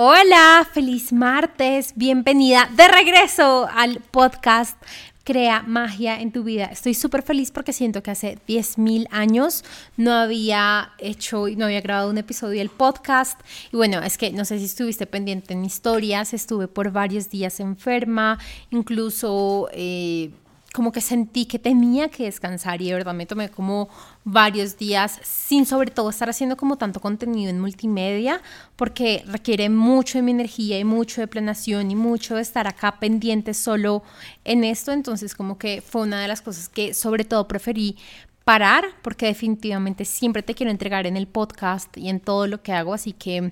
Hola, feliz martes, bienvenida de regreso al podcast Crea magia en tu vida. Estoy súper feliz porque siento que hace 10.000 años no había hecho y no había grabado un episodio del podcast. Y bueno, es que no sé si estuviste pendiente en historias, estuve por varios días enferma, incluso... Eh, como que sentí que tenía que descansar y de verdad me tomé como varios días sin sobre todo estar haciendo como tanto contenido en multimedia porque requiere mucho de mi energía y mucho de planeación y mucho de estar acá pendiente solo en esto. Entonces como que fue una de las cosas que sobre todo preferí parar porque definitivamente siempre te quiero entregar en el podcast y en todo lo que hago. Así que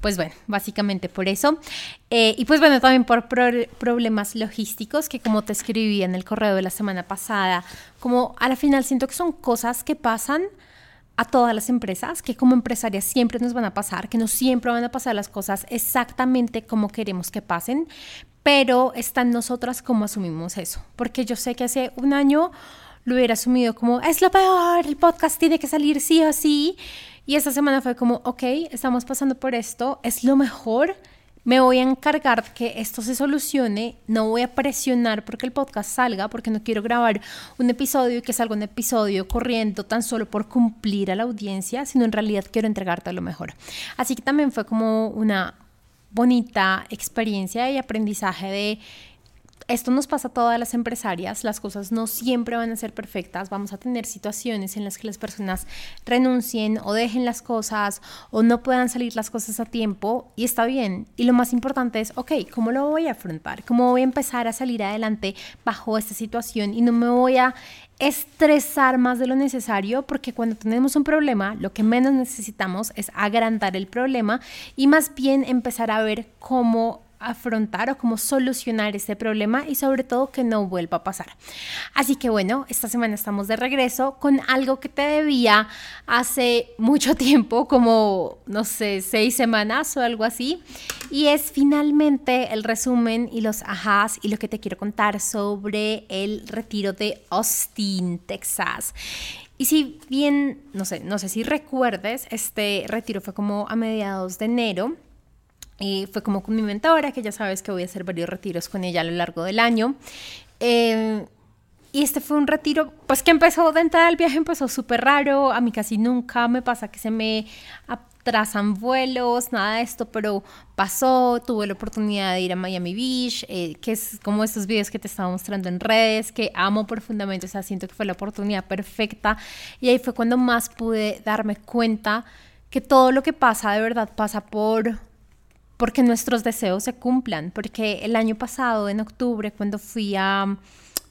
pues bueno, básicamente por eso. Eh, y pues bueno, también por problemas logísticos que como te escribí en el correo de la semana pasada, como a la final siento que son cosas que pasan a todas las empresas, que como empresarias siempre nos van a pasar, que no siempre van a pasar las cosas exactamente como queremos que pasen, pero está en nosotras cómo asumimos eso. Porque yo sé que hace un año lo hubiera asumido como, es lo peor, el podcast tiene que salir sí o sí. Y esta semana fue como, ok, estamos pasando por esto, es lo mejor, me voy a encargar que esto se solucione, no voy a presionar porque el podcast salga, porque no quiero grabar un episodio y que salga un episodio corriendo tan solo por cumplir a la audiencia, sino en realidad quiero entregarte lo mejor. Así que también fue como una bonita experiencia y aprendizaje de esto nos pasa a todas las empresarias, las cosas no siempre van a ser perfectas, vamos a tener situaciones en las que las personas renuncien o dejen las cosas o no puedan salir las cosas a tiempo y está bien. Y lo más importante es, ok, ¿cómo lo voy a afrontar? ¿Cómo voy a empezar a salir adelante bajo esta situación y no me voy a estresar más de lo necesario porque cuando tenemos un problema lo que menos necesitamos es agrandar el problema y más bien empezar a ver cómo afrontar o cómo solucionar este problema y sobre todo que no vuelva a pasar. Así que bueno, esta semana estamos de regreso con algo que te debía hace mucho tiempo, como no sé, seis semanas o algo así. Y es finalmente el resumen y los ajás y lo que te quiero contar sobre el retiro de Austin, Texas. Y si bien, no sé, no sé si recuerdes, este retiro fue como a mediados de enero y fue como con mi mentora, que ya sabes que voy a hacer varios retiros con ella a lo largo del año. Eh, y este fue un retiro, pues que empezó de entrada el viaje, empezó súper raro. A mí casi nunca me pasa que se me atrasan vuelos, nada de esto, pero pasó. Tuve la oportunidad de ir a Miami Beach, eh, que es como estos videos que te estaba mostrando en redes, que amo profundamente. O sea, siento que fue la oportunidad perfecta. Y ahí fue cuando más pude darme cuenta que todo lo que pasa de verdad pasa por porque nuestros deseos se cumplan, porque el año pasado, en octubre, cuando fui a,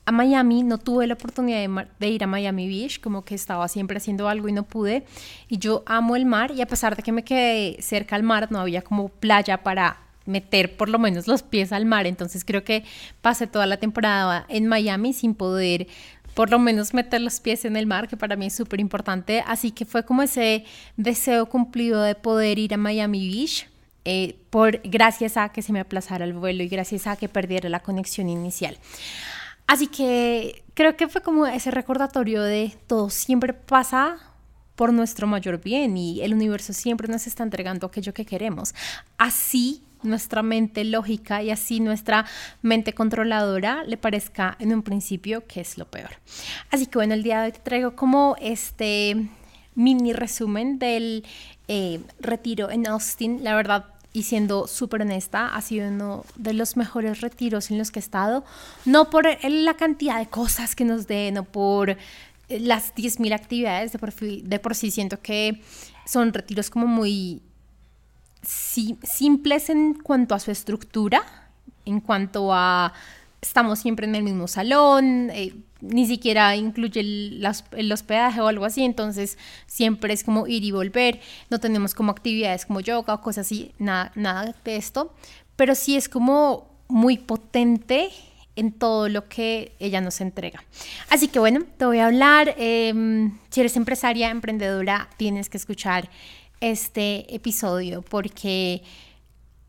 a Miami, no tuve la oportunidad de, ir a Miami Beach, como que estaba siempre haciendo algo y no pude, y yo amo el mar, y a pesar de que me quedé cerca al mar, no había como playa para meter por lo menos los pies al mar, entonces creo que pasé toda la temporada en Miami sin poder por lo menos meter los pies en el mar, que para mí es súper importante. Así que fue como ese deseo cumplido de poder ir a Miami Beach. Eh, por, gracias a que se me aplazara el vuelo y gracias a que perdiera la conexión inicial. Así que creo que fue como ese recordatorio de todo siempre pasa por nuestro mayor bien y el universo siempre nos está entregando aquello que queremos. Así nuestra mente lógica y así nuestra mente controladora le parezca en un principio que es lo peor. Así que bueno, el día de hoy te traigo como este mini resumen del eh, retiro en Austin. La verdad, y siendo súper honesta, ha sido uno de los mejores retiros en los que he estado, no por la cantidad de cosas que nos den, no por las 10.000 actividades, de por, de por sí siento que son retiros como muy simples en cuanto a su estructura, en cuanto a estamos siempre en el mismo salón, eh, ni siquiera incluye el, el, hospedaje o algo así, entonces siempre es como ir y volver, no tenemos como actividades como yoga o cosas así, nada, nada de esto, pero sí es como muy potente en todo lo que ella nos entrega. Así que bueno, te voy a hablar, em, si eres empresaria, emprendedora, tienes que escuchar este episodio porque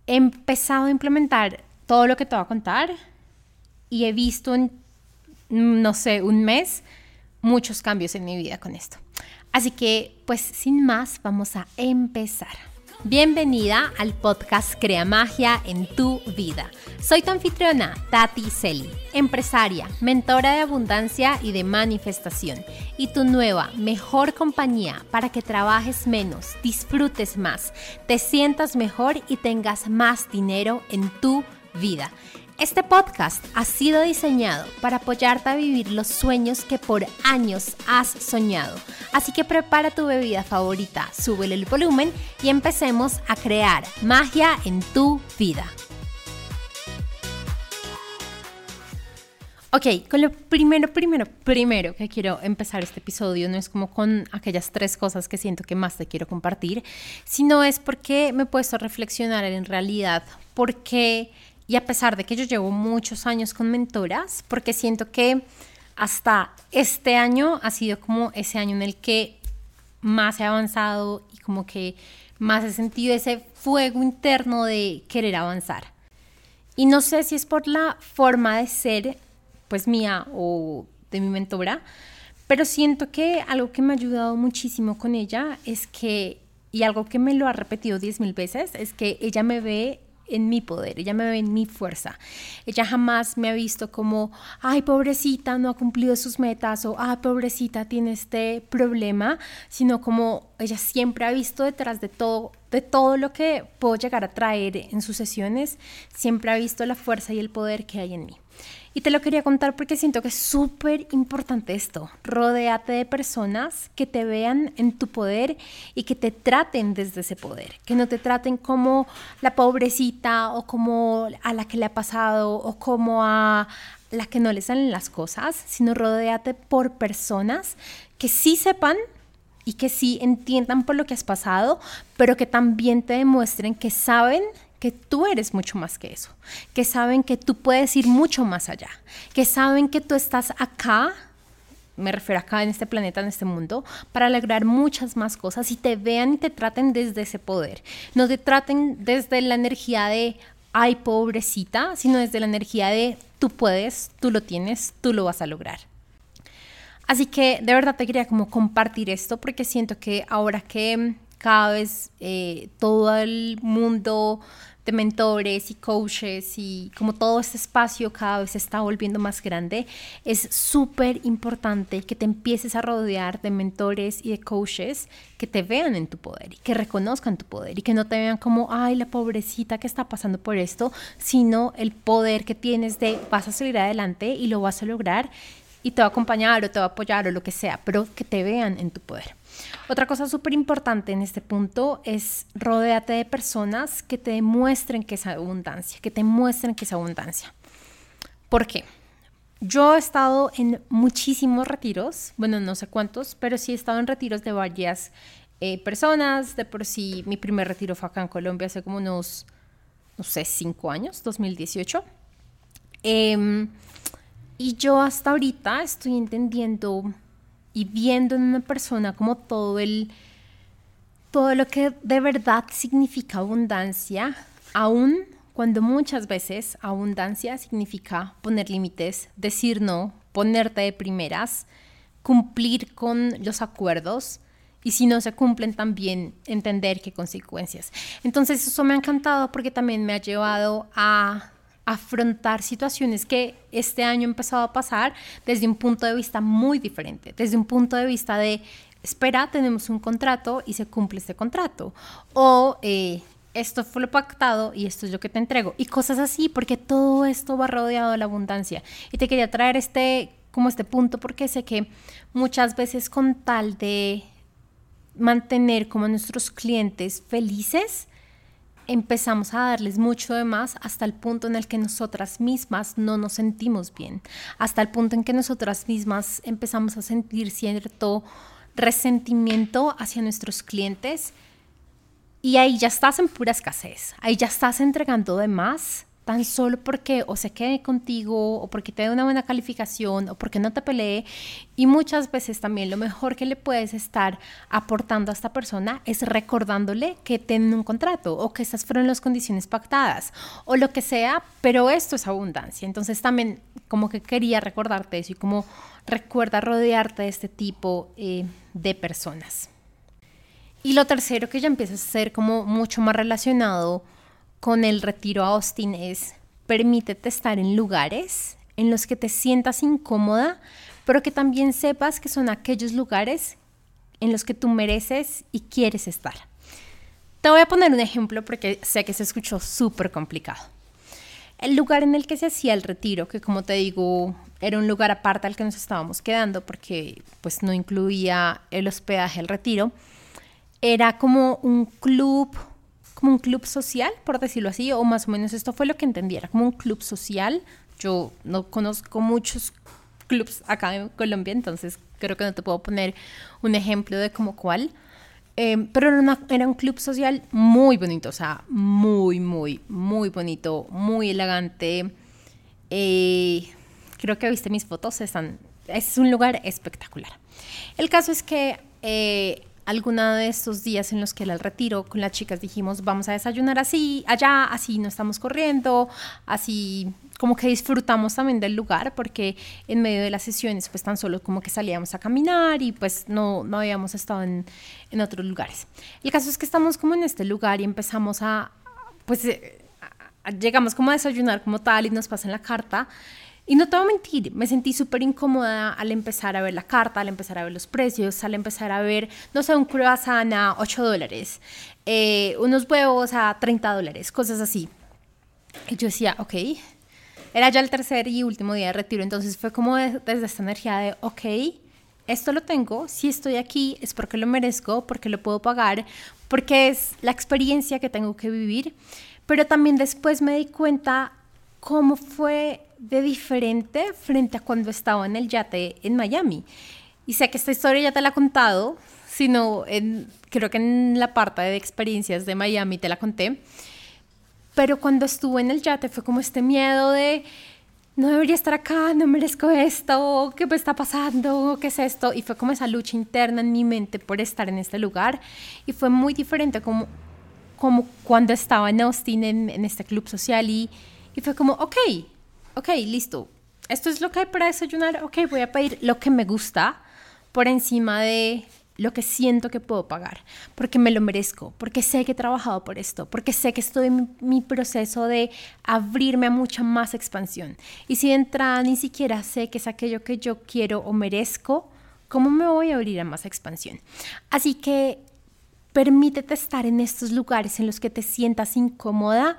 he empezado a implementar todo lo que te voy a contar y he visto en, no sé, un mes muchos cambios en mi vida con esto. Así que, pues sin más, vamos a empezar. Bienvenida al podcast Crea Magia en tu vida. Soy tu anfitriona, Tati Celi, empresaria, mentora de abundancia y de manifestación, y tu nueva, mejor compañía para que trabajes menos, disfrutes más, te sientas mejor y tengas más dinero en tu vida. Este podcast ha sido diseñado para apoyarte a vivir los sueños que por años has soñado. Así que prepara tu bebida favorita, súbele el volumen y empecemos a crear magia en tu vida. Ok, con lo primero, primero, primero que quiero empezar este episodio no es como con aquellas tres cosas que siento que más te quiero compartir, sino es porque me he puesto a reflexionar en realidad por qué y a pesar de que yo llevo muchos años con mentoras, porque siento que hasta este año ha sido como ese año en el que más he avanzado y como que más he sentido ese fuego interno de querer avanzar. Y no sé si es por la forma de ser, pues mía o de mi mentora, pero siento que algo que me ha ayudado muchísimo con ella es que, y algo que me lo ha repetido diez mil veces, es que ella me ve en mi poder, ella me ve en mi fuerza. Ella jamás me ha visto como, ay, pobrecita, no ha cumplido sus metas o, ay, pobrecita, tiene este problema, sino como ella siempre ha visto detrás de todo, de todo lo que puedo llegar a traer en sus sesiones, siempre ha visto la fuerza y el poder que hay en mí. Y te lo quería contar porque siento que es súper importante esto. Rodéate de personas que te vean en tu poder y que te traten desde ese poder. Que no te traten como la pobrecita o como a la que le ha pasado o como a la que no le salen las cosas, sino rodéate por personas que sí sepan y que sí entiendan por lo que has pasado, pero que también te demuestren que saben que tú eres mucho más que eso, que saben que tú puedes ir mucho más allá, que saben que tú estás acá, me refiero acá en este planeta, en este mundo, para lograr muchas más cosas y te vean y te traten desde ese poder. No te traten desde la energía de, ay, pobrecita, sino desde la energía de, tú puedes, tú lo tienes, tú lo vas a lograr. Así que de verdad te quería como compartir esto porque siento que ahora que cada vez eh, todo el mundo mentores y coaches y como todo este espacio cada vez está volviendo más grande, es súper importante que te empieces a rodear de mentores y de coaches que te vean en tu poder y que reconozcan tu poder y que no te vean como, ay, la pobrecita que está pasando por esto, sino el poder que tienes de vas a salir adelante y lo vas a lograr y te va a acompañar o te va a apoyar o lo que sea, pero que te vean en tu poder. Otra cosa súper importante en este punto es rodearte de personas que te demuestren que es abundancia, que te muestren que es abundancia. ¿Por qué? Yo he estado en muchísimos retiros, bueno, no sé cuántos, pero sí he estado en retiros de varias eh, personas. De por sí, mi primer retiro fue acá en Colombia hace como unos, no sé, cinco años, 2018. Em, y yo hasta ahorita estoy entendiendo y viendo en una persona como todo el todo lo que de verdad significa abundancia, aún cuando muchas veces abundancia significa poner límites, decir no, ponerte de primeras, cumplir con los acuerdos y si no se cumplen también entender qué consecuencias. Entonces eso me ha encantado porque también me ha llevado a afrontar situaciones que este año ha empezado a pasar desde un punto de vista muy diferente, desde un punto de vista de, espera, tenemos un contrato y se cumple este contrato, o eh, esto fue lo pactado y esto es lo que te entrego, y cosas así, porque todo esto va rodeado de la abundancia. Y te quería traer este, como este punto, porque sé que muchas veces con tal de mantener como a nuestros clientes felices, empezamos a darles mucho de más hasta el punto en el que nosotras mismas no nos sentimos bien, hasta el punto en que nosotras mismas empezamos a sentir cierto resentimiento hacia nuestros clientes. Y ahí ya estás en pura escasez, ahí ya estás entregando de más tan solo porque o se quede contigo o porque te dé una buena calificación o porque no te pelee. Y muchas veces también lo mejor que le puedes estar aportando a esta persona es recordándole que tienen un contrato o que estas fueron las condiciones pactadas o lo que sea, pero esto es abundancia. Entonces también como que quería recordarte eso y como recuerda rodearte de este tipo eh, de personas. Y lo tercero que ya empieza a ser como mucho más relacionado con el retiro a Austin es permítete estar en lugares en los que te sientas incómoda, pero que también sepas que son aquellos lugares en los que tú mereces y quieres estar. Te voy a poner un ejemplo porque sé que se escuchó súper complicado. El lugar en el que se hacía el retiro, que como te digo, era un lugar aparte al que nos estábamos quedando porque pues no incluía el hospedaje, el retiro, era como un club, como un club social, por decirlo así, o más o menos esto fue lo que entendiera, como un club social. Yo no conozco muchos clubs acá en Colombia, entonces creo que no te puedo poner un ejemplo de como cuál. Eh, pero era, era, un club social muy bonito, o sea, muy, muy, muy bonito, muy elegante. Eh, creo que viste mis fotos, es un lugar espectacular. El caso es que eh, alguna de estos días en los que era el retiro, con las chicas dijimos, vamos a desayunar así, allá, así no estamos corriendo, así como que disfrutamos también del lugar, porque en medio de las sesiones pues tan solo como que salíamos a caminar y pues no, no habíamos estado en, en otros lugares. El caso es que estamos como en este lugar y empezamos a, pues eh, llegamos como a desayunar como tal y nos pasan la carta y no te voy a mentir, me sentí súper incómoda al empezar a ver la carta, al empezar a ver los precios, al empezar a ver, no sé, un croissant a 8 dólares, eh, unos huevos a 30 dólares, cosas así. Y yo decía, ok, era ya el tercer y último día de retiro, entonces fue como desde esta energía de, ok, esto lo tengo, si estoy aquí es porque lo merezco, porque lo puedo pagar, porque es la experiencia que tengo que vivir, pero también después me di cuenta cómo fue de diferente frente a cuando estaba en el yate en Miami. Y sé que esta historia ya te la he contado, sino creo que en la parte de experiencias de Miami te la conté. Pero cuando estuve en el yate fue como este miedo de no debería estar acá, no merezco esto, ¿qué me está pasando? ¿Qué es esto? Y fue como esa lucha interna en mi mente por estar en este lugar. Y fue muy diferente como, como cuando estaba en Austin, en, en este club social, y, y fue como, ok, ok, listo, esto es lo que hay para desayunar, ok, voy a pedir lo que me gusta por encima de lo que siento que puedo pagar, porque me lo merezco, porque sé que he trabajado por esto, porque sé que estoy en mi proceso de abrirme a mucha más expansión. Y si de entrada ni siquiera sé que es aquello que yo quiero o merezco, ¿cómo me voy a abrir a más expansión? Así que permítete estar en estos lugares en los que te sientas incómoda,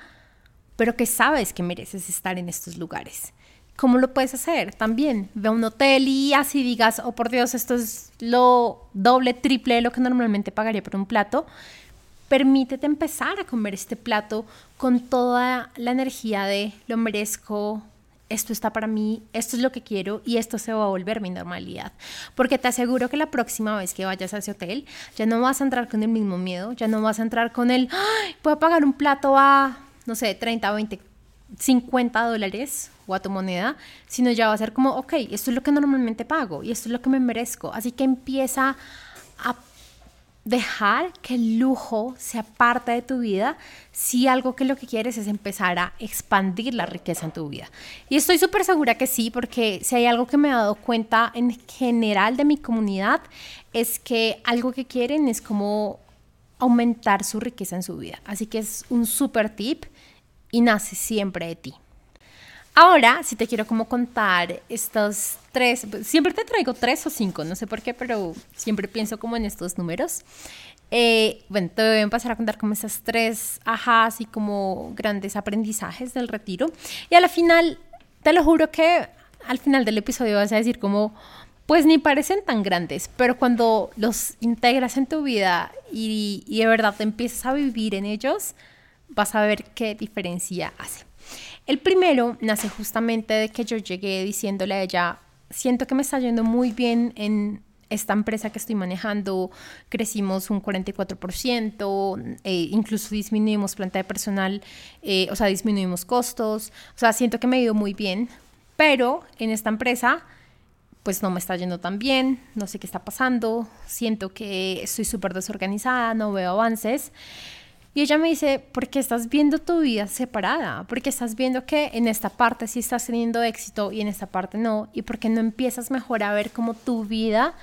pero que sabes que mereces estar en estos lugares. ¿Cómo lo puedes hacer? También ve a un hotel y así digas, oh por Dios, esto es lo doble, triple de lo que normalmente pagaría por un plato. Permítete empezar a comer este plato con toda la energía de lo merezco, esto está para mí, esto es lo que quiero y esto se va a volver mi normalidad. Porque te aseguro que la próxima vez que vayas a ese hotel ya no vas a entrar con el mismo miedo, ya no vas a entrar con el, ¡Ay, puedo pagar un plato a no sé, 30, 20, 50 dólares o a tu moneda, sino ya va a ser como, ok, esto es lo que normalmente pago y esto es lo que me merezco. Así que empieza a dejar que el lujo sea parte de tu vida si algo que lo que quieres es empezar a expandir la riqueza en tu vida. Y estoy súper segura que sí, porque si hay algo que me he dado cuenta en general de mi comunidad, es que algo que quieren es como aumentar su riqueza en su vida. Así que es un súper tip y nace siempre de ti. Ahora, si te quiero como contar estos tres, siempre te traigo tres o cinco, no sé por qué, pero siempre pienso como en estos números. Eh, bueno, te voy a empezar a contar como esas tres ajás y como grandes aprendizajes del retiro. Y a la final, te lo juro que al final del episodio vas a decir como, pues ni parecen tan grandes, pero cuando los integras en tu vida y, y de verdad te empiezas a vivir en ellos, vas a ver qué diferencia hace. El primero nace justamente de que yo llegué diciéndole a ella, siento que me está yendo muy bien en esta empresa que estoy manejando, crecimos un 44%, eh, incluso disminuimos planta de personal, eh, o sea, disminuimos costos, o sea, siento que me ha ido muy bien, pero en esta empresa pues no me está yendo tan bien, no sé qué está pasando, siento que estoy súper desorganizada, no veo avances. Y ella me dice, ¿por qué estás viendo tu vida separada? ¿Por qué estás viendo que en esta parte sí estás teniendo éxito y en esta parte no? ¿Y por qué no empiezas mejor a ver como tu vida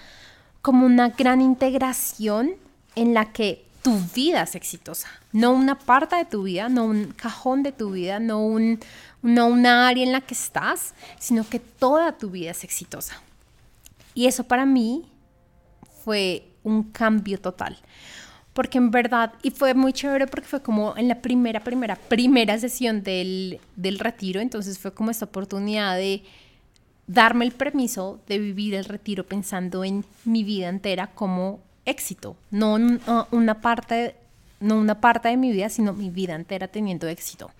como una gran integración en la que tu vida es exitosa, no una parte de tu vida, no un cajón de tu vida, no, un, no una área en la que estás, sino que toda tu vida es exitosa. Y eso para mí fue un cambio total. Porque en verdad, y fue muy chévere porque fue como en la primera, primera, primera sesión del, del retiro, entonces fue como esta oportunidad de darme el permiso de vivir el retiro pensando en mi vida entera como éxito, no una parte, no una parte de mi vida, sino mi vida entera teniendo éxito.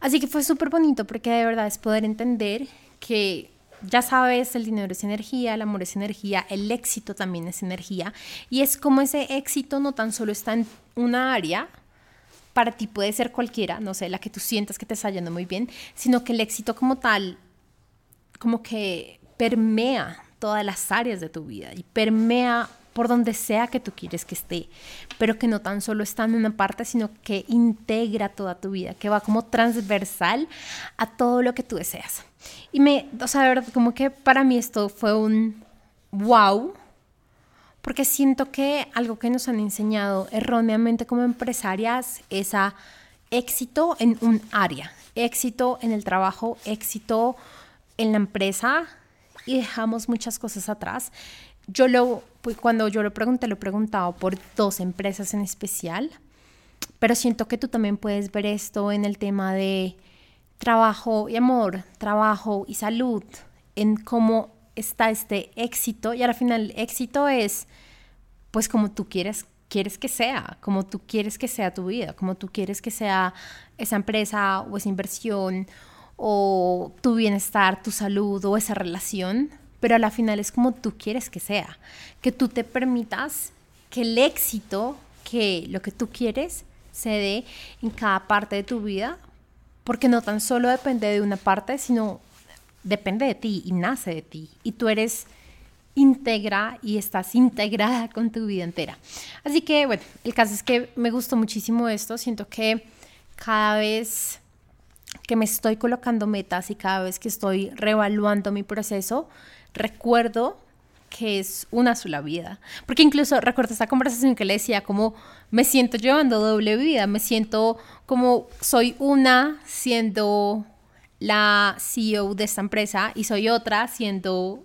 Así que fue súper bonito porque de verdad es poder entender que ya sabes, el dinero es energía, el amor es energía, el éxito también es energía. Y es como ese éxito no tan solo está en una área, para ti puede ser cualquiera, no sé, la que tú sientas que te está yendo muy bien, sino que el éxito como tal, como que permea todas las áreas de tu vida y permea por donde sea que tú quieres que esté, pero que no tan solo está en una parte, sino que integra toda tu vida, que va como transversal a todo lo que tú deseas. Y me, o sea, de verdad, como que para mí esto fue un wow, porque siento que algo que nos han enseñado erróneamente como empresarias es éxito en un área, éxito en el trabajo, éxito en la empresa y dejamos muchas cosas atrás. Yo lo, pues cuando yo lo pregunté, lo he preguntado por dos empresas en especial, pero siento que tú también puedes ver esto en el tema de trabajo y amor, trabajo y salud, en cómo está este éxito. Y al final éxito es pues como tú quieres quieres que sea, como tú quieres que sea tu vida, como tú quieres que sea esa empresa o esa inversión o tu bienestar, tu salud o esa relación. Pero a la final es como tú quieres que sea, que tú te permitas que el éxito, que lo que tú quieres, se dé en cada parte de tu vida, porque no tan solo depende de una parte, sino depende de ti y nace de ti, y tú eres íntegra y estás integrada con tu vida entera. Así que, bueno, el caso es que me gustó muchísimo esto, siento que cada vez que me estoy colocando metas y cada vez que estoy reevaluando mi proceso, recuerdo que es una sola vida. Porque incluso recuerdo esta conversación que le decía como me siento llevando doble vida, me siento como soy una siendo la CEO de esta empresa y soy otra siendo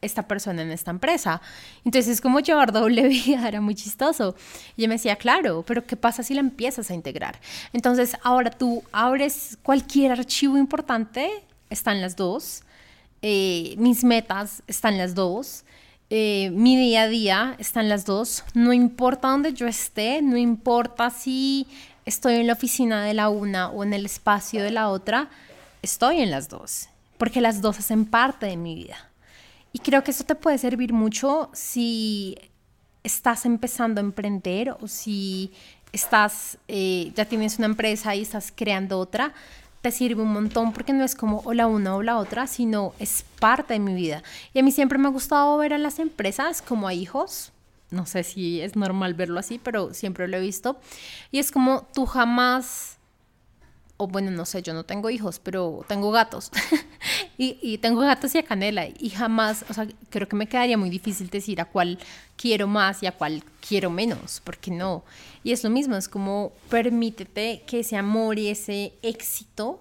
esta persona en esta empresa. Entonces es como llevar doble vida, era muy chistoso. Y yo me decía, claro, pero ¿qué pasa si la empiezas a integrar? Entonces ahora tú abres cualquier archivo importante, están las dos eh, mis metas están las dos, eh, mi día a día están las dos, no importa dónde yo esté, no importa si estoy en la oficina de la una o en el espacio de la otra, estoy en las dos, porque las dos hacen parte de mi vida. Y creo que eso te puede servir mucho si estás empezando a emprender o si estás, eh, ya tienes una empresa y estás creando otra, te sirve un montón porque no es como o la una o la otra, sino es parte de mi vida. Y a mí siempre me ha gustado ver a las empresas como a hijos. No sé si es normal verlo así, pero siempre lo he visto. Y es como tú jamás, o bueno, no sé, yo no tengo hijos, pero tengo gatos. y, y, tengo gatos y a canela. Y jamás, o sea, creo que me quedaría muy difícil decir a cuál quiero más y a cuál quiero menos, porque no. Y es lo mismo, es como permítete que ese amor y ese éxito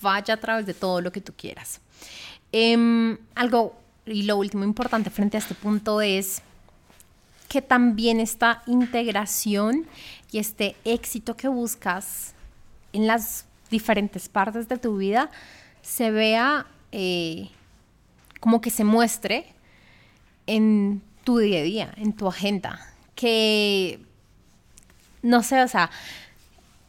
vaya a través de todo lo que tú quieras. Em, algo, y lo último importante frente a este punto es que también esta integración y este éxito que buscas en las diferentes partes de tu vida se vea eh, como que se muestre en tu día a día, en tu agenda, que no sé, o sea,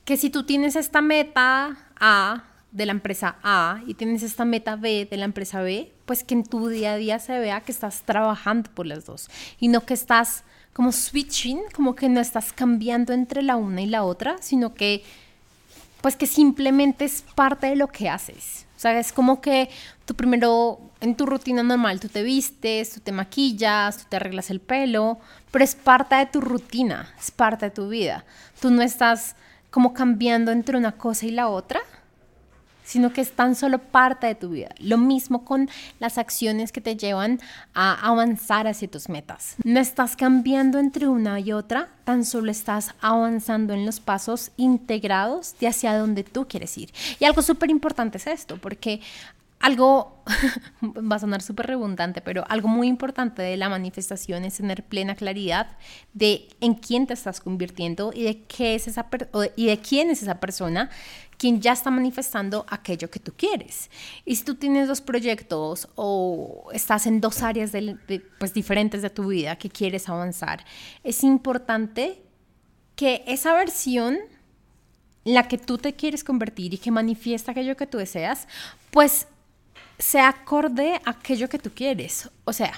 que si tú tienes esta meta A de la empresa A y tienes esta meta B de la empresa B, pues que en tu día a día se vea que estás trabajando por las dos y no que estás como switching, como que no estás cambiando entre la una y la otra, sino que pues que simplemente es parte de lo que haces. O sea, es como que tú primero en tu rutina normal tú te vistes, tú te maquillas, tú te arreglas el pelo, pero es parte de tu rutina, es parte de tu vida. Tú no estás como cambiando entre una cosa y la otra, sino que es tan solo parte de tu vida. Lo mismo con las acciones que te llevan a avanzar hacia tus metas. No estás cambiando entre una y otra, tan solo estás avanzando en los pasos integrados de hacia donde tú quieres ir. Y algo súper importante es esto, porque algo va a sonar súper redundante, pero algo muy importante de la manifestación es tener plena claridad de en quién te estás convirtiendo y de qué es esa y de quién es esa persona quien ya está manifestando aquello que tú quieres. Y si tú tienes dos proyectos o estás en dos áreas pues, diferentes de tu vida que quieres avanzar, es importante que esa versión la que tú te quieres convertir y que manifiesta aquello que tú deseas, pues se acorde a aquello que tú quieres. O sea,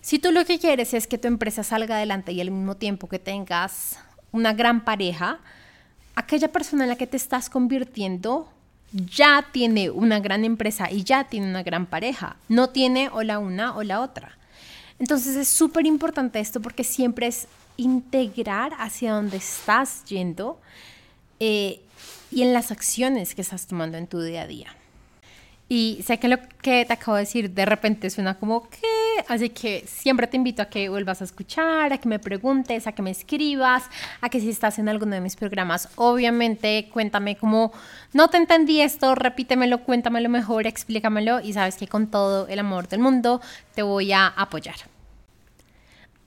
si tú lo que quieres es que tu empresa salga adelante y al mismo tiempo que tengas una gran pareja, aquella persona en la que te estás convirtiendo ya tiene una gran empresa y ya tiene una gran pareja. No tiene o la una o la otra. Entonces es súper importante esto porque siempre es integrar hacia donde estás yendo eh, y en las acciones que estás tomando en tu día a día. Y sé que lo que te acabo de decir de repente suena como que, así que siempre te invito a que vuelvas a escuchar, a que me preguntes, a que me escribas, a que si estás en alguno de mis programas, obviamente cuéntame como, no te entendí esto, repítemelo, cuéntamelo mejor, explícamelo y sabes que con todo el amor del mundo te voy a apoyar.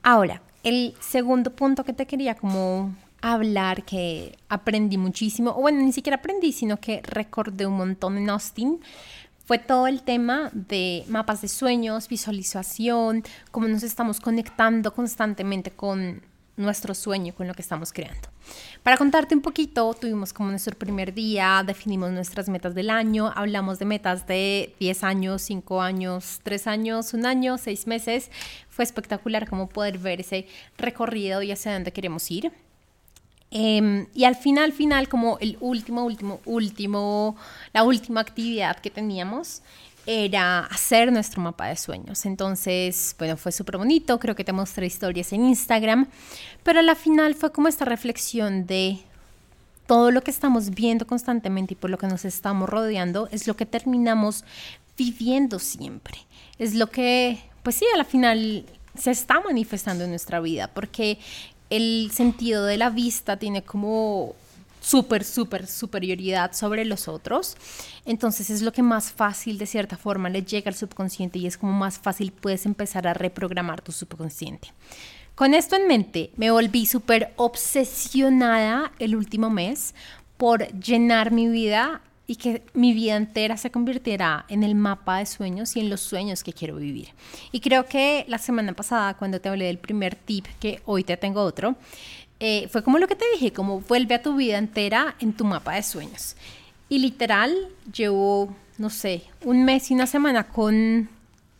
Ahora, el segundo punto que te quería como hablar que aprendí muchísimo, o bueno, ni siquiera aprendí, sino que recordé un montón en Austin, fue todo el tema de mapas de sueños, visualización, cómo nos estamos conectando constantemente con nuestro sueño, con lo que estamos creando. Para contarte un poquito, tuvimos como nuestro primer día, definimos nuestras metas del año, hablamos de metas de 10 años, 5 años, 3 años, un año, 6 meses. Fue espectacular como poder ver ese recorrido y hacia dónde queremos ir. Em, y al final, final, como el último, último, último, la última actividad que teníamos era hacer nuestro mapa de sueños. Entonces, bueno, fue súper bonito, creo que te mostré historias en Instagram, pero al final fue como esta reflexión de todo lo que estamos viendo constantemente y por lo que nos estamos rodeando es lo que terminamos viviendo siempre. Es lo que, pues sí, a la final se está manifestando en nuestra vida, porque el sentido de la vista tiene como súper, súper superioridad sobre los otros. Entonces es lo que más fácil de cierta forma le llega al subconsciente y es como más fácil puedes empezar a reprogramar tu subconsciente. Con esto en mente, me volví súper obsesionada el último mes por llenar mi vida y que mi vida entera se convirtiera en el mapa de sueños y en los sueños que quiero vivir. Y creo que la semana pasada, cuando te hablé del primer tip, que hoy te tengo otro, eh, fue como lo que te dije, como vuelve a tu vida entera en tu mapa de sueños. Y literal, llevo, no sé, un mes y una semana con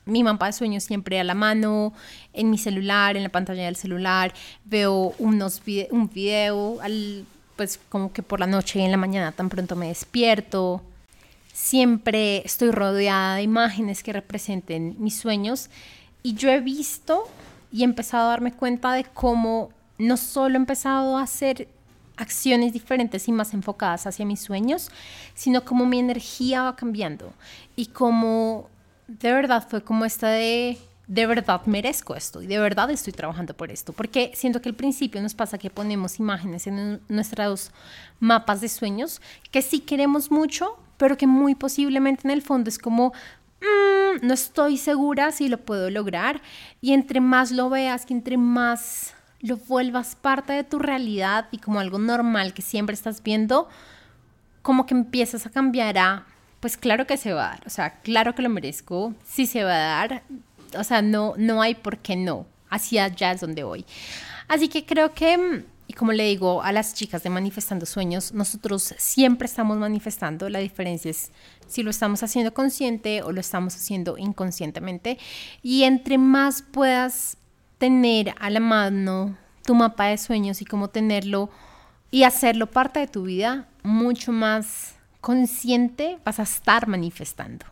mi mapa de sueños siempre a la mano, en mi celular, en la pantalla del celular, veo unos un video al pues como que por la noche y en la mañana tan pronto me despierto. Siempre estoy rodeada de imágenes que representen mis sueños y yo he visto y he empezado a darme cuenta de cómo no solo he empezado a hacer acciones diferentes y más enfocadas hacia mis sueños, sino cómo mi energía va cambiando y cómo de verdad fue como esta de de verdad merezco esto y de verdad estoy trabajando por esto. Porque siento que al principio nos pasa que ponemos imágenes en nuestros mapas de sueños que sí queremos mucho, pero que muy posiblemente en el fondo es como, mm, no estoy segura si lo puedo lograr. Y entre más lo veas, que entre más lo vuelvas parte de tu realidad y como algo normal que siempre estás viendo, como que empiezas a cambiar a, pues claro que se va a dar, o sea, claro que lo merezco, sí se va a dar, o sea, no, no hay por qué no. Hacia allá es donde voy. Así que creo que, y como le digo a las chicas de Manifestando Sueños, nosotros siempre estamos manifestando. La diferencia es si lo estamos haciendo consciente o lo estamos haciendo inconscientemente. Y entre más puedas tener a la mano tu mapa de sueños y cómo tenerlo y hacerlo parte de tu vida, mucho más consciente vas a estar manifestando.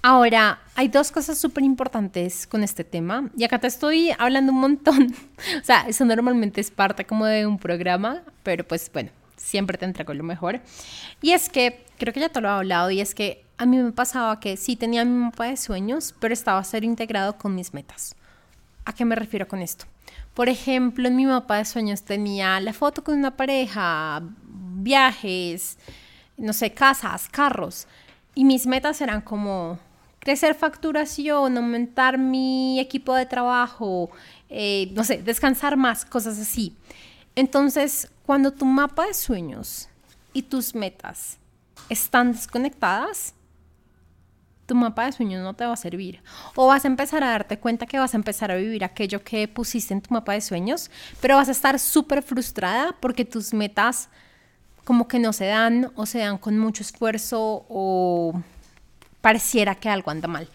Ahora, hay dos cosas súper importantes con este tema, y acá te estoy hablando un montón. o sea, eso normalmente es parte como de un programa, pero pues bueno, siempre te entrego lo mejor. Y es que creo que ya te lo he hablado y es que a mí me pasaba que sí tenía mi mapa de sueños, pero estaba ser integrado con mis metas. ¿A qué me refiero con esto? Por ejemplo, en mi mapa de sueños tenía la foto con una pareja, viajes, no sé, casas, carros. Y mis metas eran como crecer facturación, aumentar mi equipo de trabajo, eh, no sé, descansar más, cosas así. Entonces, cuando tu mapa de sueños y tus metas están desconectadas, tu mapa de sueños no te va a servir. O vas a empezar a darte cuenta que vas a empezar a vivir aquello que pusiste en tu mapa de sueños, pero vas a estar súper frustrada porque tus metas como que no se dan o se dan con mucho esfuerzo o pareciera que algo anda mal.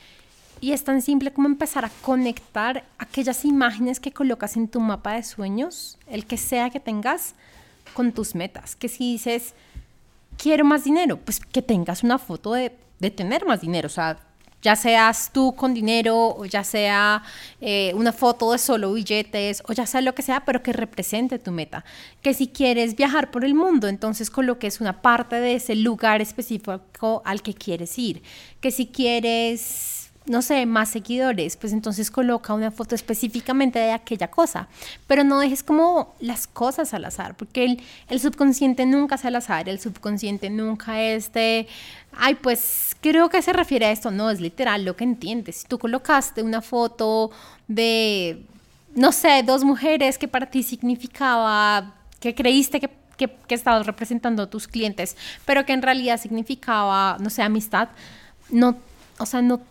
Y es tan simple como empezar a conectar aquellas imágenes que colocas en tu mapa de sueños, el que sea que tengas, con tus metas. Que si dices, quiero más dinero, pues que tengas una foto de de tener más dinero, o sea, ya seas tú con dinero o ya sea eh, una foto de solo billetes o ya sea lo que sea, pero que represente tu meta. Que si quieres viajar por el mundo, entonces coloques una parte de ese lugar específico al que quieres ir. Que si quieres no sé, más seguidores, pues entonces coloca una foto específicamente de aquella cosa, pero no dejes como las cosas al azar, porque el, subconsciente nunca es al azar, el subconsciente nunca es de, ay, pues creo que se refiere a esto, no, es literal lo que entiendes. Si tú colocaste una foto de, no sé, dos mujeres que para ti significaba, que creíste que que, que estabas representando a tus clientes, pero que en realidad significaba, no sé, amistad, no, o sea, no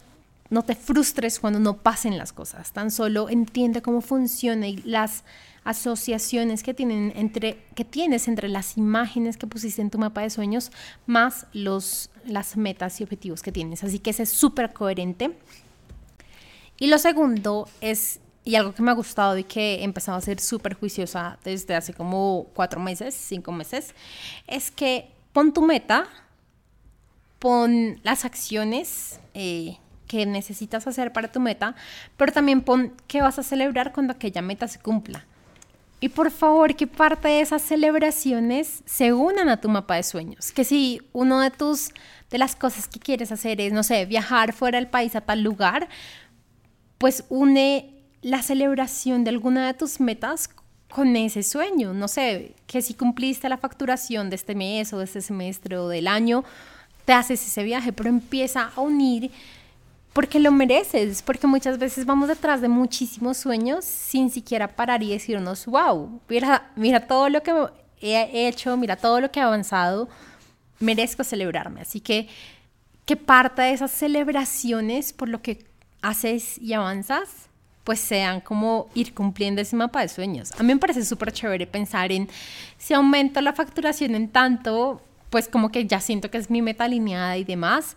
no te frustres cuando no pasen las cosas, tan solo entiende cómo funciona y las asociaciones que, tienen entre, que tienes entre las imágenes que pusiste en tu mapa de sueños más los, las metas y objetivos que tienes. Así que ese es súper coherente. Y lo segundo es, y algo que me ha gustado y que he empezado a ser súper juiciosa desde hace como cuatro meses, cinco meses, es que pon tu meta, pon las acciones eh, que necesitas hacer para tu meta, pero también pon qué vas a celebrar cuando aquella meta se cumpla. Y por favor, que parte de esas celebraciones se unan a tu mapa de sueños. Que si uno de tus de las cosas que quieres hacer es, no sé, viajar fuera del país a tal lugar, pues une la celebración de alguna de tus metas con ese sueño. No sé, que si cumpliste la facturación de este mes o de este semestre o del año, te haces ese viaje, pero empieza a unir porque lo mereces, porque muchas veces vamos detrás de muchísimos sueños sin siquiera parar y decirnos, wow, mira, mira todo lo que he hecho, mira todo lo que he avanzado, merezco celebrarme. Así que que parte de esas celebraciones por lo que haces y avanzas, pues sean como ir cumpliendo ese mapa de sueños. A mí me parece súper chévere pensar en si aumento la facturación en tanto, pues como que ya siento que es mi meta alineada y demás,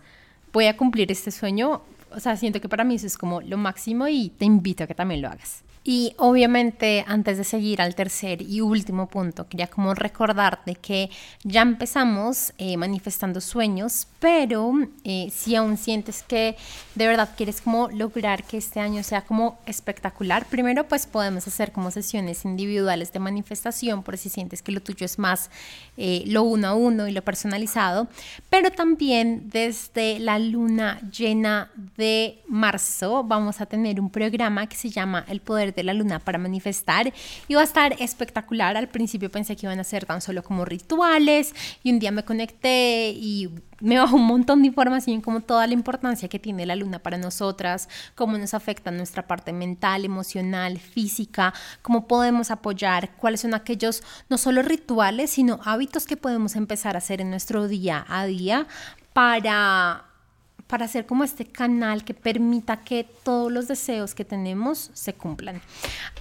voy a cumplir este sueño o sea, siento que para mí eso es como lo máximo y te invito a que también lo hagas. Y obviamente antes de seguir al tercer y último punto, quería como recordarte que ya empezamos eh, manifestando sueños, pero eh, si aún sientes que de verdad quieres como lograr que este año sea como espectacular, primero pues podemos hacer como sesiones individuales de manifestación por si sientes que lo tuyo es más eh, lo uno a uno y lo personalizado, pero también desde la luna llena de marzo vamos a tener un programa que se llama El Poder de la luna para manifestar va a estar espectacular. Al principio pensé que iban a ser tan solo como rituales y un día me conecté y me bajó un montón de información como toda la importancia que tiene la luna para nosotras, cómo nos afecta nuestra parte mental, emocional, física, cómo podemos apoyar, cuáles son aquellos no solo rituales, sino hábitos que podemos empezar a hacer en nuestro día a día para para hacer como este canal que permita que todos los deseos que tenemos se cumplan.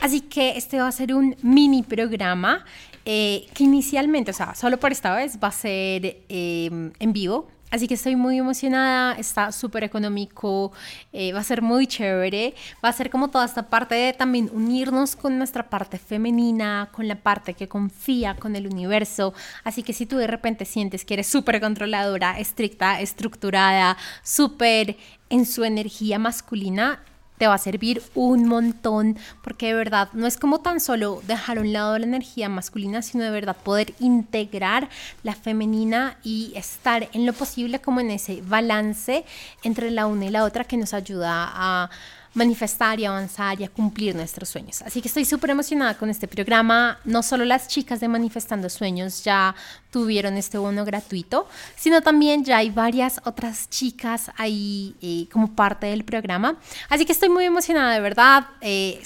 Así que este va a ser un mini programa eh, que inicialmente, o sea, solo por esta vez va a ser eh, en vivo. Así que estoy muy emocionada, está súper económico, eh, va a ser muy chévere, va a ser como toda esta parte de también unirnos con nuestra parte femenina, con la parte que confía con el universo. Así que si tú de repente sientes que eres súper controladora, estricta, estructurada, súper en su energía masculina, te va a servir un montón porque de verdad no es como tan solo dejar a un lado la energía masculina, sino de verdad poder integrar la femenina y estar en lo posible como en ese balance entre la una y la otra que nos ayuda a manifestar y avanzar y cumplir nuestros sueños. Así que estoy súper emocionada con este programa. No solo las chicas de Manifestando Sueños ya tuvieron este bono gratuito, sino también ya hay varias otras chicas ahí eh, como parte del programa. Así que estoy muy emocionada, de verdad. Eh,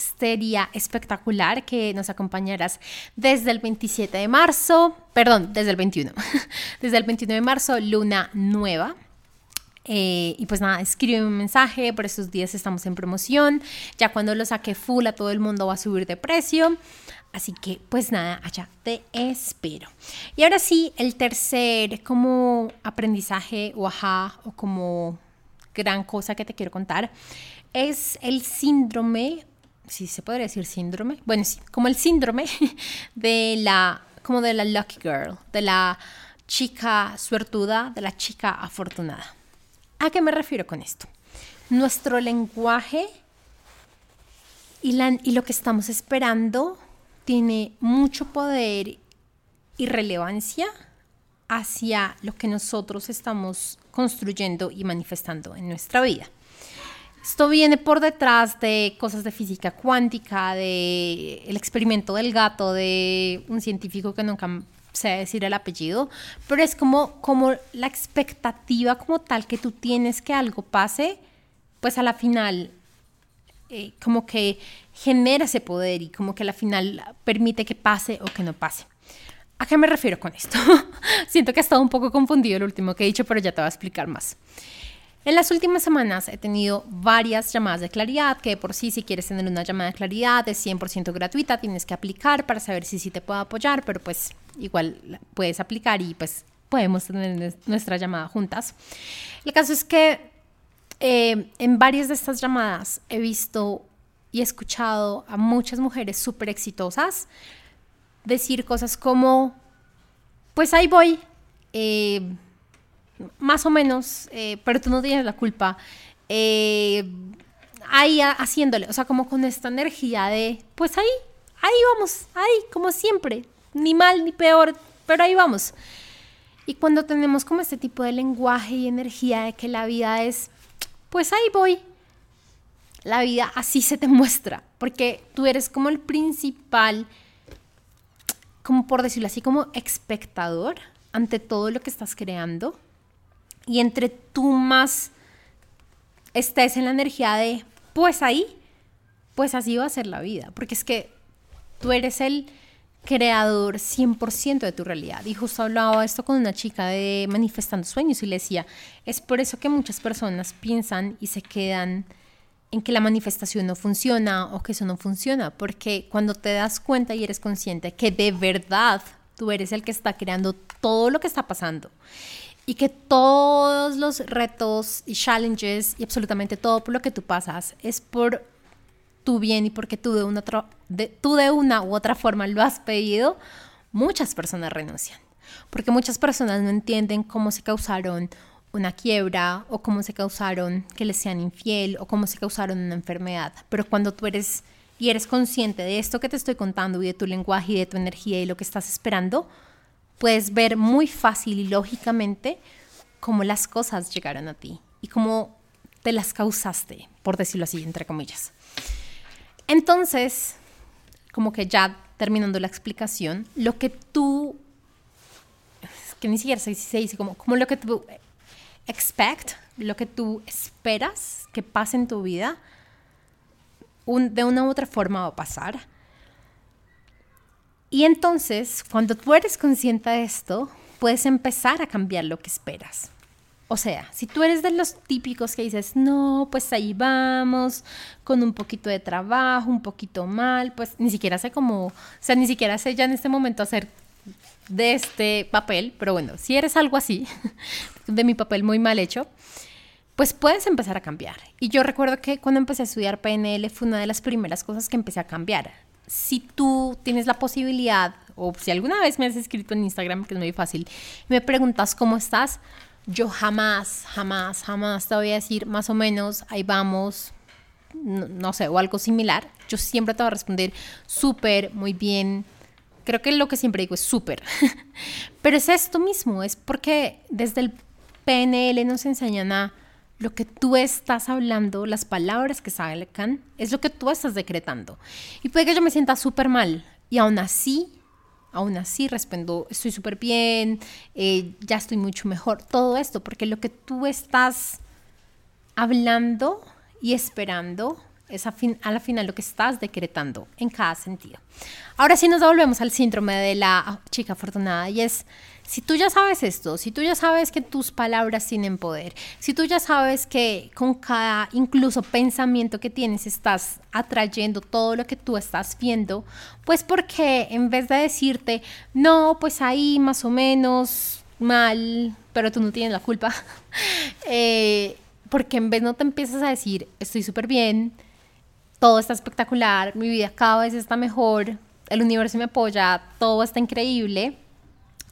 espectacular que nos acompañaras desde el 27 de marzo, perdón, desde el 21, desde el 21 de marzo, luna nueva. Eh, y pues nada, escribe un mensaje, por estos días estamos en promoción, ya cuando lo saque full a todo el mundo va a subir de precio. Así que pues nada, allá te espero. Y ahora sí, el tercer como aprendizaje o ajá o como gran cosa que te quiero contar es el síndrome, si se podría decir síndrome, bueno sí, como el síndrome de la, como de la lucky girl, de la chica suertuda, de la chica afortunada. ¿A qué me refiero con esto? Nuestro lenguaje y, lo que estamos esperando tiene mucho poder y relevancia hacia lo que nosotros estamos construyendo y manifestando en nuestra vida. Esto viene por detrás de cosas de física cuántica, de el experimento del gato, de un científico que nunca sé decir el apellido, pero es como, como la expectativa como tal que tú tienes que algo pase, pues a la final eh, como que genera ese poder y como que a la final permite que pase o que no pase. ¿A qué me refiero con esto? Siento que he estado un poco confundido el último que he dicho, pero ya te voy a explicar más. En las últimas semanas he tenido varias llamadas de claridad, que por sí si quieres tener una llamada de claridad es 100% gratuita, tienes que aplicar para saber si sí te puedo apoyar, pero pues igual puedes aplicar y pues podemos tener nuestra llamada juntas. El caso es que eh, en varias de estas llamadas he visto y escuchado a muchas mujeres súper exitosas decir cosas como, pues ahí voy. Eh, más o menos, eh, pero tú no tienes la culpa. Eh, ahí haciéndole, o sea, como con esta energía de, pues ahí, ahí vamos, ahí, como siempre, ni mal ni peor, pero ahí vamos. Y cuando tenemos como este tipo de lenguaje y energía de que la vida es, pues ahí voy, la vida así se te muestra, porque tú eres como el principal, como por decirlo así, como espectador ante todo lo que estás creando y entre tú más estés en la energía de, pues ahí, pues así va a ser la vida, porque es que tú eres el creador 100% de tu realidad. Y justo hablaba esto con una chica de Manifestando Sueños y le decía, es por eso que muchas personas piensan y se quedan en que la manifestación no funciona o que eso no funciona, porque cuando te das cuenta y eres consciente que de verdad tú eres el que está creando todo lo que está pasando y que todos los retos y challenges y absolutamente todo por lo que tú pasas es por tu bien y porque tú de una, de, tú de una u otra forma lo has pedido, muchas personas renuncian. Porque muchas personas no entienden cómo se causaron una quiebra o cómo se causaron que les sean infiel o cómo se causaron una enfermedad. Pero cuando tú eres y eres consciente de esto que te estoy contando y de tu lenguaje y de tu energía y lo que estás esperando, puedes ver muy fácil y lógicamente cómo las cosas llegaron a ti y cómo te las causaste, por decirlo así, entre comillas. Entonces, como que ya terminando la explicación, lo que tú, que ni siquiera se, dice como, como lo que tú expect, lo que tú esperas que pase en tu vida, de una u otra forma va a pasar y entonces, cuando tú eres consciente de esto, puedes empezar a cambiar lo que esperas. O sea, si tú eres de los típicos que dices, no, pues ahí vamos, con un poquito de trabajo, un poquito mal, pues ni siquiera sé cómo, o sea, ni siquiera sé ya en este momento hacer de este papel, pero bueno, si eres algo así, de mi papel muy mal hecho, pues puedes empezar a cambiar. Y yo recuerdo que cuando empecé a estudiar PNL fue una de las primeras cosas que empecé a cambiar si tú tienes la posibilidad, o si alguna vez me has escrito en Instagram, que es muy fácil, y me preguntas cómo estás, yo jamás, jamás, jamás te voy a decir más o menos, ahí vamos, no, sé, o algo similar, yo siempre te voy a responder súper, muy bien. Creo que lo que siempre digo es súper. Pero es esto mismo, es porque desde el PNL nos enseñan a lo que tú estás hablando, las palabras que salgan, es lo que tú estás decretando. Y puede que yo me sienta súper mal y aún así, aún así respondo, estoy súper bien, eh, ya estoy mucho mejor, todo esto, porque lo que tú estás hablando y esperando es a, fin, a la final lo que estás decretando en cada sentido. Ahora sí nos devolvemos al síndrome de la chica afortunada y es, si tú ya sabes esto, si tú ya sabes que tus palabras tienen poder, si tú ya sabes que con cada incluso pensamiento que tienes estás atrayendo todo lo que tú estás viendo, pues porque en vez de decirte, no, pues ahí más o menos mal, pero tú no tienes la culpa, eh, porque en vez no te empiezas a decir, estoy súper bien, todo está espectacular, mi vida cada vez está mejor, el universo me apoya, todo está increíble.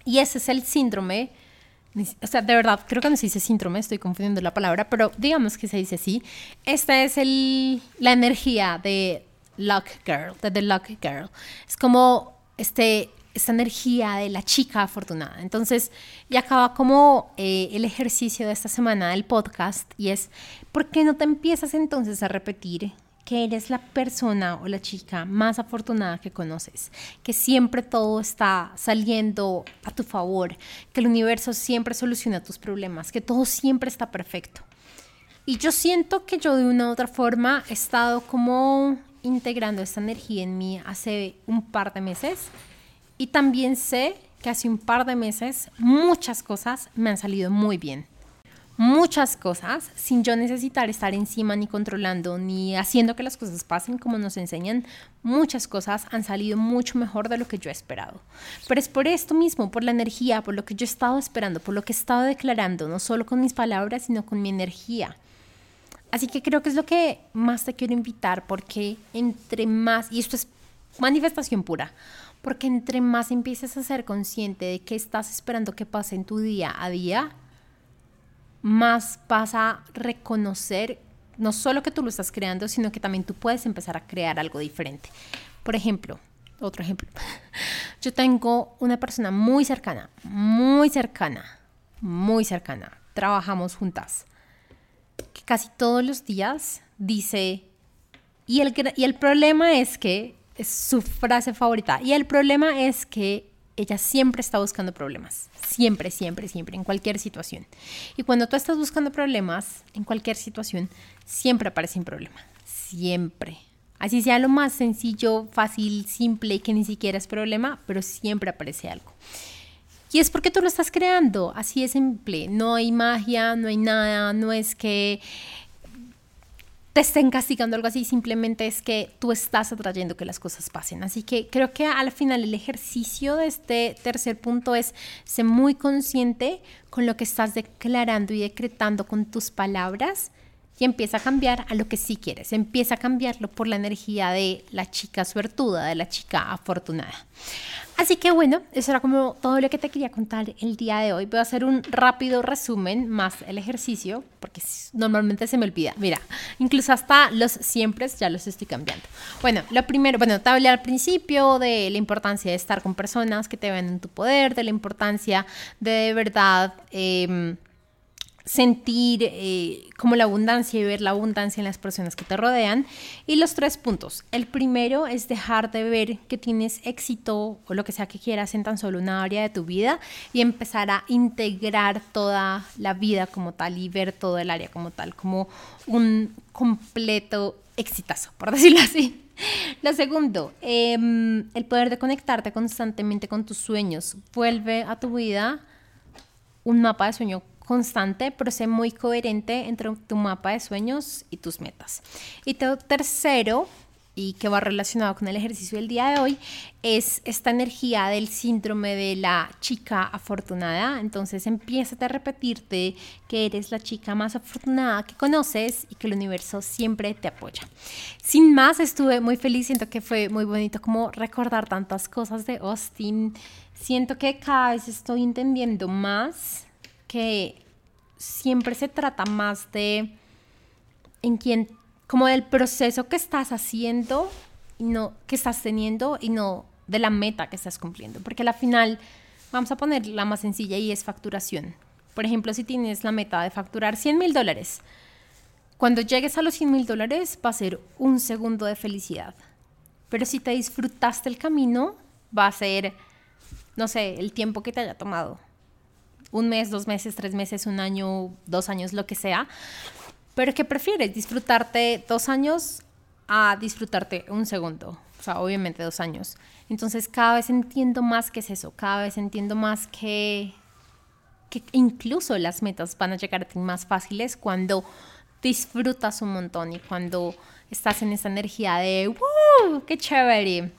Y ese es el síndrome, o sea, de verdad, creo que no se dice síndrome, estoy confundiendo la palabra, pero digamos que se dice así. Esta es el, la energía de Luck Girl, de The Luck Girl. Es como este, esta energía de la chica afortunada. Entonces, ya acaba como eh, el ejercicio de esta semana del podcast y es, ¿por qué no te empiezas entonces a repetir que eres la persona o la chica más afortunada que conoces, que siempre todo está saliendo a tu favor, que el universo siempre soluciona tus problemas, que todo siempre está perfecto. Y yo siento que yo de una u otra forma he estado como integrando esta energía en mí hace un par de meses y también sé que hace un par de meses muchas cosas me han salido muy bien muchas cosas sin yo necesitar estar encima ni controlando ni haciendo que las cosas pasen como nos enseñan. Muchas cosas han salido mucho mejor de lo que yo he esperado. Pero es por esto mismo, por la energía, por lo que yo he estado esperando, por lo que he estado declarando, no solo con mis palabras, sino con mi energía. Así que creo que es lo que más te quiero invitar, porque entre más, y esto es manifestación pura, porque entre más empieces a ser consciente de qué estás esperando que pase en tu día a día, más vas a reconocer no solo que tú lo estás creando, sino que también tú puedes empezar a crear algo diferente. Por ejemplo, otro ejemplo, yo tengo una persona muy cercana, muy cercana, muy cercana, trabajamos juntas, que casi todos los días dice, y el, y el problema es que, es su frase favorita, y el problema es que ella siempre está buscando problemas. Siempre, siempre, siempre, en cualquier situación. Y cuando tú estás buscando problemas, en cualquier situación, siempre aparece un problema. Siempre. Así sea lo más sencillo, fácil, simple, que ni siquiera es problema, pero siempre aparece algo. Y es porque tú lo estás creando, así es simple. No hay magia, no hay nada, no es que te estén castigando algo así, simplemente es que tú estás atrayendo que las cosas pasen. Así que creo que al final el ejercicio de este tercer punto es ser muy consciente con lo que estás declarando y decretando con tus palabras y empieza a cambiar a lo que sí quieres. Empieza a cambiarlo por la energía de la chica suertuda, de la chica afortunada. Así que bueno, eso era como todo lo que te quería contar el día de hoy. Voy a hacer un rápido resumen más el ejercicio, porque normalmente se me olvida. Mira, incluso hasta los siempre ya los estoy cambiando. Bueno, lo primero, bueno, te hablé al principio de la importancia de estar con personas que te ven en tu poder, de la importancia de de verdad... Eh, sentir eh, como la abundancia y ver la abundancia en las personas que te rodean. Y los tres puntos. El primero es dejar de ver que tienes éxito o lo que sea que quieras en tan solo una área de tu vida y empezar a integrar toda la vida como tal y ver todo el área como tal, como un completo exitazo, por decirlo así. Lo segundo, em, el poder de conectarte constantemente con tus sueños. Vuelve a tu vida un mapa de sueño constante, pero sé muy coherente entre tu mapa de sueños y tus metas. Y tercero, y que va relacionado con el ejercicio del día de hoy, es esta energía del síndrome de la chica afortunada. Entonces empieza a repetirte que eres la chica más afortunada que conoces y que el universo siempre te apoya. Sin más, estuve muy feliz, siento que fue muy bonito como recordar tantas cosas de Austin. Siento que cada vez estoy entendiendo más que siempre se trata más de en quién como del proceso que estás haciendo y no que estás teniendo y no de la meta que estás cumpliendo, porque al final vamos a poner la más sencilla y es facturación. Por ejemplo, si tienes la meta de facturar 100 mil dólares, cuando llegues a los 100 mil dólares va a ser un segundo de felicidad. Pero si te disfrutaste el camino, va a ser, no sé, el tiempo que te haya tomado. Un mes, dos meses, tres meses, un año, dos años, lo que sea. Pero ¿qué prefieres? ¿Disfrutarte dos años a disfrutarte un segundo? O sea, obviamente dos años. Entonces cada vez entiendo más qué es eso. Cada vez entiendo más que, que incluso las metas van a llegar a ti más fáciles cuando disfrutas un montón y cuando estás en esa energía de ¡Woo! ¡Qué chévere!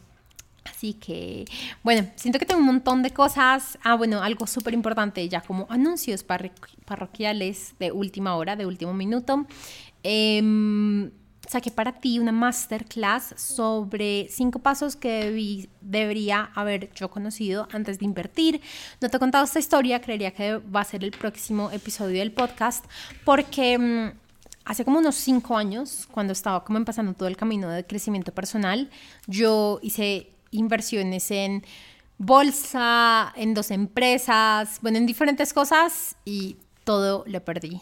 Así que, bueno, siento que tengo un montón de cosas. Ah, bueno, algo súper importante ya como anuncios parroquiales de última hora, de último minuto. Eh, saqué para ti una masterclass sobre cinco pasos que debería haber yo conocido antes de invertir. No te he contado esta historia, creería que va a ser el próximo episodio del podcast porque... Mm, hace como unos cinco años, cuando estaba como empezando todo el camino de crecimiento personal, yo hice inversiones en bolsa, en dos empresas, bueno, en diferentes cosas y todo lo perdí.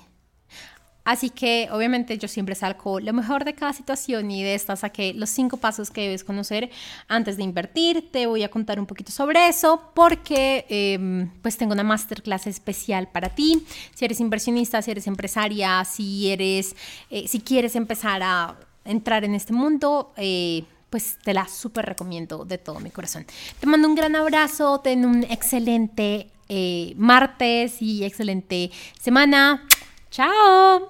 Así que obviamente yo siempre salgo lo mejor de cada situación y de esta saqué los cinco pasos que debes conocer antes de invertir. Te voy a contar un poquito sobre eso porque em, pues tengo una masterclass especial para ti. Si eres inversionista, si eres empresaria, si eres, eh, si quieres empezar a entrar en este mundo, eh, pues te la súper recomiendo de todo mi corazón. Te mando un gran abrazo, ten un excelente eh, martes y excelente semana. Chao.